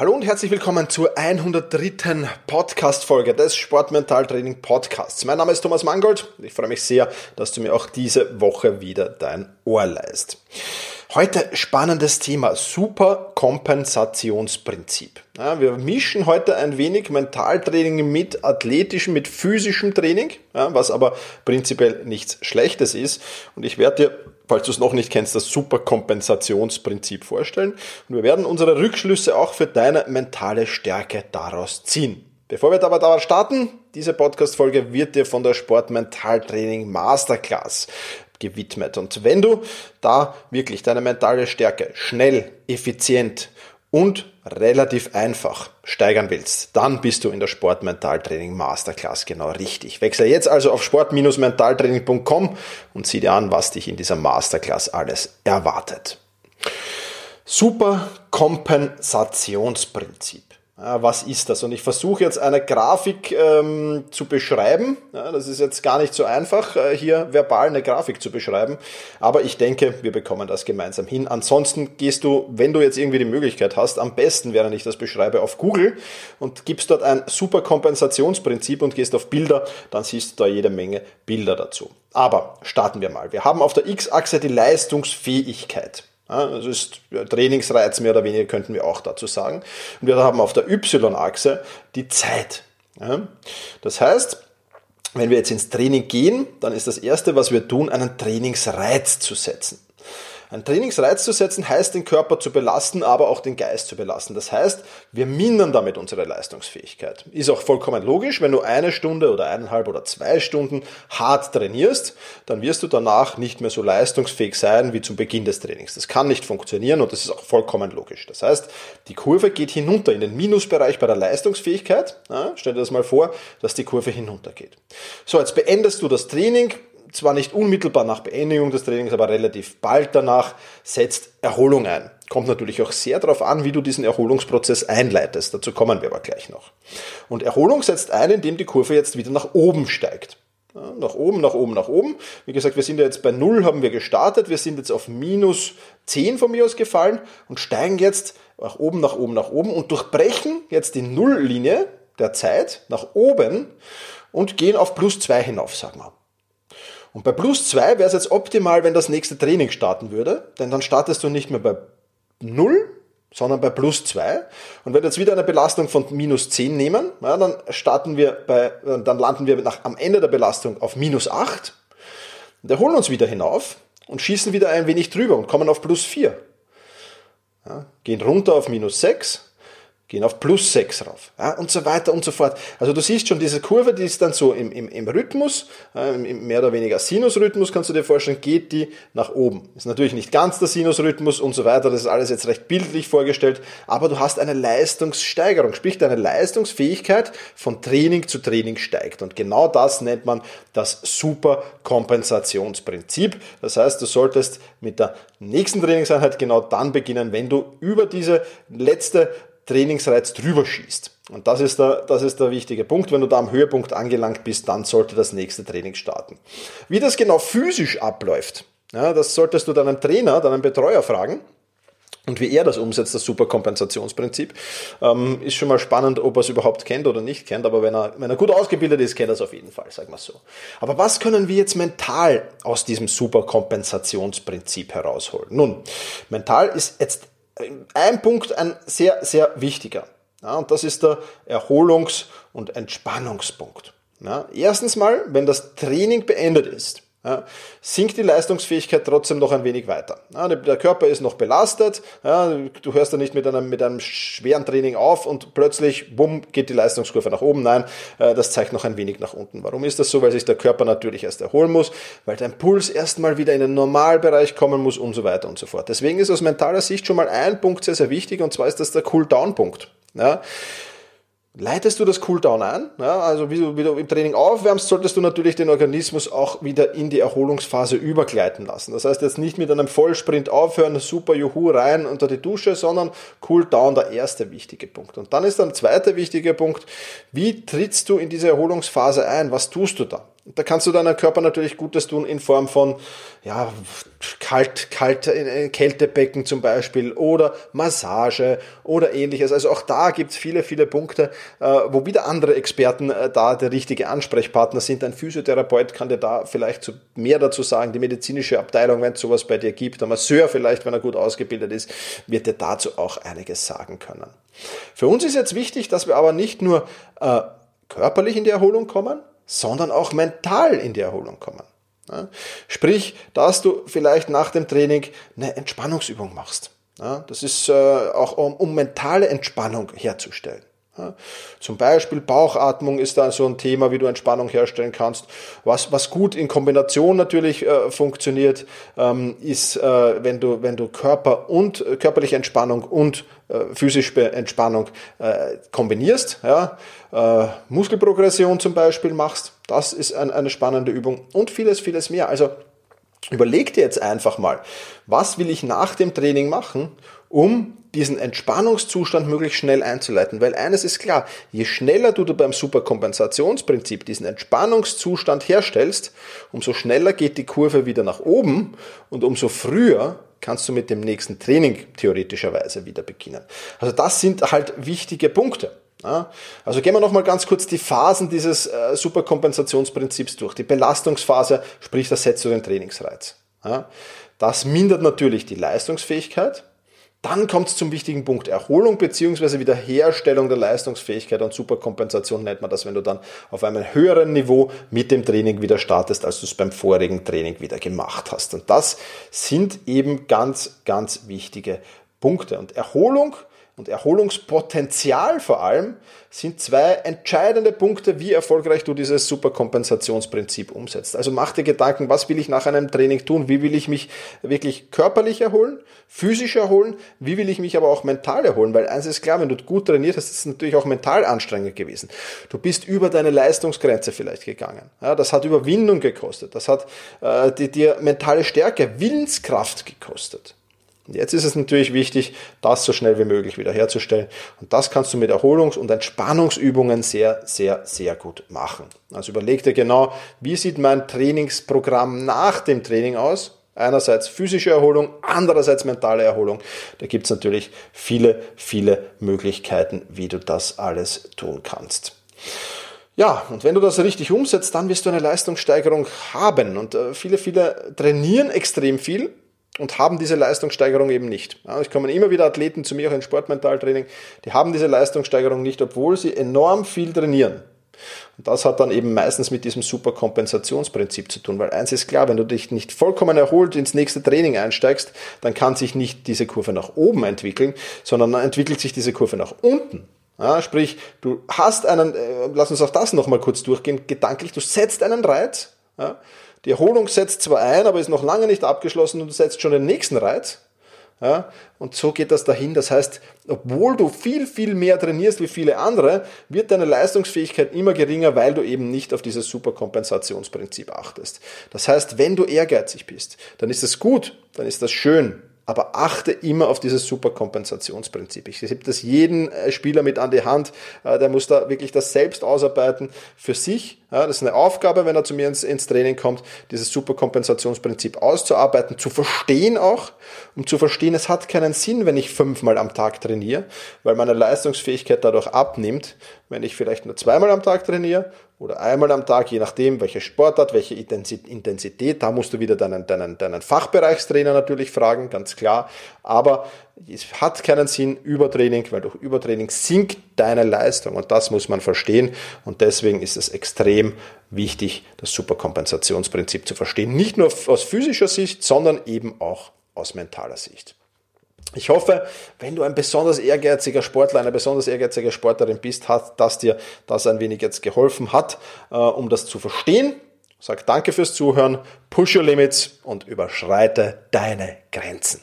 Hallo und herzlich willkommen zur 103. Podcast-Folge des Sportmentaltraining Podcasts. Mein Name ist Thomas Mangold. Ich freue mich sehr, dass du mir auch diese Woche wieder dein Ohr leist. Heute spannendes Thema, Superkompensationsprinzip. Ja, wir mischen heute ein wenig Mentaltraining mit athletischem, mit physischem Training, ja, was aber prinzipiell nichts Schlechtes ist. Und ich werde dir falls du es noch nicht kennst, das Superkompensationsprinzip vorstellen. Und wir werden unsere Rückschlüsse auch für deine mentale Stärke daraus ziehen. Bevor wir aber da starten, diese Podcast-Folge wird dir von der Sportmentaltraining Masterclass gewidmet. Und wenn du da wirklich deine mentale Stärke schnell, effizient und relativ einfach steigern willst, dann bist du in der Sportmentaltraining Masterclass genau richtig. Wechsle jetzt also auf sport-mentaltraining.com und sieh dir an, was dich in dieser Masterclass alles erwartet. Super Kompensationsprinzip. Ja, was ist das? Und ich versuche jetzt eine Grafik ähm, zu beschreiben. Ja, das ist jetzt gar nicht so einfach, äh, hier verbal eine Grafik zu beschreiben. Aber ich denke, wir bekommen das gemeinsam hin. Ansonsten gehst du, wenn du jetzt irgendwie die Möglichkeit hast, am besten, während ich das beschreibe, auf Google und gibst dort ein super Kompensationsprinzip und gehst auf Bilder, dann siehst du da jede Menge Bilder dazu. Aber starten wir mal. Wir haben auf der X-Achse die Leistungsfähigkeit. Das ist Trainingsreiz mehr oder weniger, könnten wir auch dazu sagen. Und wir haben auf der Y-Achse die Zeit. Das heißt, wenn wir jetzt ins Training gehen, dann ist das Erste, was wir tun, einen Trainingsreiz zu setzen. Ein Trainingsreiz zu setzen heißt, den Körper zu belasten, aber auch den Geist zu belasten. Das heißt, wir mindern damit unsere Leistungsfähigkeit. Ist auch vollkommen logisch, wenn du eine Stunde oder eineinhalb oder zwei Stunden hart trainierst, dann wirst du danach nicht mehr so leistungsfähig sein wie zum Beginn des Trainings. Das kann nicht funktionieren und das ist auch vollkommen logisch. Das heißt, die Kurve geht hinunter in den Minusbereich bei der Leistungsfähigkeit. Ja, stell dir das mal vor, dass die Kurve hinuntergeht. So, jetzt beendest du das Training, zwar nicht unmittelbar nach Beendigung des Trainings, aber relativ bald danach setzt Erholung ein. Kommt natürlich auch sehr darauf an, wie du diesen Erholungsprozess einleitest. Dazu kommen wir aber gleich noch. Und Erholung setzt ein, indem die Kurve jetzt wieder nach oben steigt. Ja, nach oben, nach oben, nach oben. Wie gesagt, wir sind ja jetzt bei 0 haben wir gestartet. Wir sind jetzt auf minus 10 von mir aus gefallen und steigen jetzt nach oben, nach oben, nach oben und durchbrechen jetzt die Nulllinie der Zeit nach oben und gehen auf plus 2 hinauf, sagen wir. Und bei plus zwei wäre es jetzt optimal, wenn das nächste Training starten würde, denn dann startest du nicht mehr bei null, sondern bei plus zwei. Und wenn wir jetzt wieder eine Belastung von minus zehn nehmen, ja, dann starten wir bei, dann landen wir nach, am Ende der Belastung auf minus acht. Und erholen uns wieder hinauf und schießen wieder ein wenig drüber und kommen auf plus vier. Ja, gehen runter auf minus sechs gehen auf plus 6 rauf ja, und so weiter und so fort. Also du siehst schon, diese Kurve, die ist dann so im, im, im Rhythmus, äh, im mehr oder weniger Sinusrhythmus, kannst du dir vorstellen, geht die nach oben. Ist natürlich nicht ganz der Sinusrhythmus und so weiter, das ist alles jetzt recht bildlich vorgestellt, aber du hast eine Leistungssteigerung, sprich deine Leistungsfähigkeit von Training zu Training steigt und genau das nennt man das Superkompensationsprinzip. Das heißt, du solltest mit der nächsten Trainingseinheit genau dann beginnen, wenn du über diese letzte Trainingsreiz drüber schießt. Und das ist, der, das ist der wichtige Punkt. Wenn du da am Höhepunkt angelangt bist, dann sollte das nächste Training starten. Wie das genau physisch abläuft, ja, das solltest du deinem Trainer, deinem Betreuer fragen. Und wie er das umsetzt, das Superkompensationsprinzip, ähm, ist schon mal spannend, ob er es überhaupt kennt oder nicht kennt. Aber wenn er, wenn er gut ausgebildet ist, kennt er es auf jeden Fall, sagen wir so. Aber was können wir jetzt mental aus diesem Superkompensationsprinzip herausholen? Nun, mental ist jetzt ein Punkt, ein sehr, sehr wichtiger. Ja, und das ist der Erholungs- und Entspannungspunkt. Ja, erstens mal, wenn das Training beendet ist, ja, sinkt die Leistungsfähigkeit trotzdem noch ein wenig weiter. Ja, der Körper ist noch belastet, ja, du hörst da nicht mit einem, mit einem schweren Training auf und plötzlich, bumm, geht die Leistungskurve nach oben. Nein, äh, das zeigt noch ein wenig nach unten. Warum ist das so? Weil sich der Körper natürlich erst erholen muss, weil dein Puls erstmal wieder in den Normalbereich kommen muss und so weiter und so fort. Deswegen ist aus mentaler Sicht schon mal ein Punkt sehr, sehr wichtig und zwar ist das der Cool-Down-Punkt. Ja. Leitest du das Cooldown ein. Ja, also wie du, wie du im Training aufwärmst, solltest du natürlich den Organismus auch wieder in die Erholungsphase übergleiten lassen. Das heißt jetzt nicht mit einem Vollsprint aufhören, super Juhu rein unter die Dusche, sondern Cooldown der erste wichtige Punkt. Und dann ist dann zweiter wichtige Punkt, wie trittst du in diese Erholungsphase ein? Was tust du da? Da kannst du deinem Körper natürlich Gutes tun in Form von ja, kalt, kalt, äh, Kältebecken zum Beispiel oder Massage oder ähnliches. Also auch da gibt's viele, viele Punkte, äh, wo wieder andere Experten äh, da der richtige Ansprechpartner sind. Ein Physiotherapeut kann dir da vielleicht mehr dazu sagen. Die medizinische Abteilung, wenn es sowas bei dir gibt, der Masseur vielleicht, wenn er gut ausgebildet ist, wird dir dazu auch einiges sagen können. Für uns ist jetzt wichtig, dass wir aber nicht nur körperlich in die Erholung kommen, sondern auch mental in die Erholung kommen. Sprich, dass du vielleicht nach dem Training eine Entspannungsübung machst. Das ist äh, auch um, um mentale Entspannung herzustellen. Zum Beispiel Bauchatmung ist da so ein Thema, wie du Entspannung herstellen kannst. Was, was gut in Kombination natürlich äh, funktioniert, ähm, ist, äh, wenn du, wenn du Körper und äh, körperliche Entspannung und äh, physische Entspannung äh, kombinierst. Ja, äh, Muskelprogression zum Beispiel machst. Das ist ein, eine spannende Übung und vieles, vieles mehr. Also überleg dir jetzt einfach mal, was will ich nach dem Training machen, um diesen Entspannungszustand möglichst schnell einzuleiten. Weil eines ist klar, je schneller du beim Superkompensationsprinzip diesen Entspannungszustand herstellst, umso schneller geht die Kurve wieder nach oben und umso früher kannst du mit dem nächsten Training theoretischerweise wieder beginnen. Also das sind halt wichtige Punkte. Also gehen wir nochmal ganz kurz die Phasen dieses äh, Superkompensationsprinzips durch. Die Belastungsphase, sprich, das setzt du den Trainingsreiz. Das mindert natürlich die Leistungsfähigkeit, dann kommt es zum wichtigen Punkt Erholung bzw. Wiederherstellung der Leistungsfähigkeit und Superkompensation nennt man das, wenn du dann auf einem höheren Niveau mit dem Training wieder startest, als du es beim vorigen Training wieder gemacht hast. Und das sind eben ganz, ganz wichtige Punkte. Und Erholung und Erholungspotenzial vor allem sind zwei entscheidende Punkte, wie erfolgreich du dieses Superkompensationsprinzip umsetzt. Also mach dir Gedanken, was will ich nach einem Training tun? Wie will ich mich wirklich körperlich erholen, physisch erholen? Wie will ich mich aber auch mental erholen? Weil eins ist klar, wenn du gut trainiert hast, ist es natürlich auch mental anstrengend gewesen. Du bist über deine Leistungsgrenze vielleicht gegangen. Ja, das hat Überwindung gekostet. Das hat äh, dir mentale Stärke, Willenskraft gekostet. Und jetzt ist es natürlich wichtig, das so schnell wie möglich wiederherzustellen. Und das kannst du mit Erholungs- und Entspannungsübungen sehr, sehr, sehr gut machen. Also überleg dir genau, wie sieht mein Trainingsprogramm nach dem Training aus? Einerseits physische Erholung, andererseits mentale Erholung. Da gibt es natürlich viele, viele Möglichkeiten, wie du das alles tun kannst. Ja, und wenn du das richtig umsetzt, dann wirst du eine Leistungssteigerung haben. Und äh, viele, viele trainieren extrem viel, und haben diese Leistungssteigerung eben nicht. Ja, es kommen immer wieder Athleten zu mir auch in Sportmentaltraining, die haben diese Leistungssteigerung nicht, obwohl sie enorm viel trainieren. Und das hat dann eben meistens mit diesem Superkompensationsprinzip zu tun, weil eins ist klar, wenn du dich nicht vollkommen erholt ins nächste Training einsteigst, dann kann sich nicht diese Kurve nach oben entwickeln, sondern dann entwickelt sich diese Kurve nach unten. Ja, sprich, du hast einen, äh, lass uns auch das nochmal kurz durchgehen, gedanklich, du setzt einen Reiz, ja, die Erholung setzt zwar ein, aber ist noch lange nicht abgeschlossen und du setzt schon den nächsten Reiz. Ja, und so geht das dahin. Das heißt, obwohl du viel, viel mehr trainierst wie viele andere, wird deine Leistungsfähigkeit immer geringer, weil du eben nicht auf dieses Superkompensationsprinzip achtest. Das heißt, wenn du ehrgeizig bist, dann ist das gut, dann ist das schön, aber achte immer auf dieses Superkompensationsprinzip. Ich gebe das jeden äh, Spieler mit an die Hand, äh, der muss da wirklich das selbst ausarbeiten für sich. Das ist eine Aufgabe, wenn er zu mir ins, ins Training kommt, dieses Superkompensationsprinzip auszuarbeiten, zu verstehen auch, um zu verstehen, es hat keinen Sinn, wenn ich fünfmal am Tag trainiere, weil meine Leistungsfähigkeit dadurch abnimmt, wenn ich vielleicht nur zweimal am Tag trainiere oder einmal am Tag, je nachdem, welche Sportart, welche Intensität. Da musst du wieder deinen, deinen, deinen Fachbereichstrainer natürlich fragen, ganz klar. Aber es hat keinen Sinn, Übertraining, weil durch Übertraining sinkt deine Leistung und das muss man verstehen. Und deswegen ist es extrem wichtig, das Superkompensationsprinzip zu verstehen. Nicht nur aus physischer Sicht, sondern eben auch aus mentaler Sicht. Ich hoffe, wenn du ein besonders ehrgeiziger Sportler, eine besonders ehrgeizige Sportlerin bist, hat, dass dir das ein wenig jetzt geholfen hat, äh, um das zu verstehen. Sag danke fürs Zuhören, push your limits und überschreite deine Grenzen.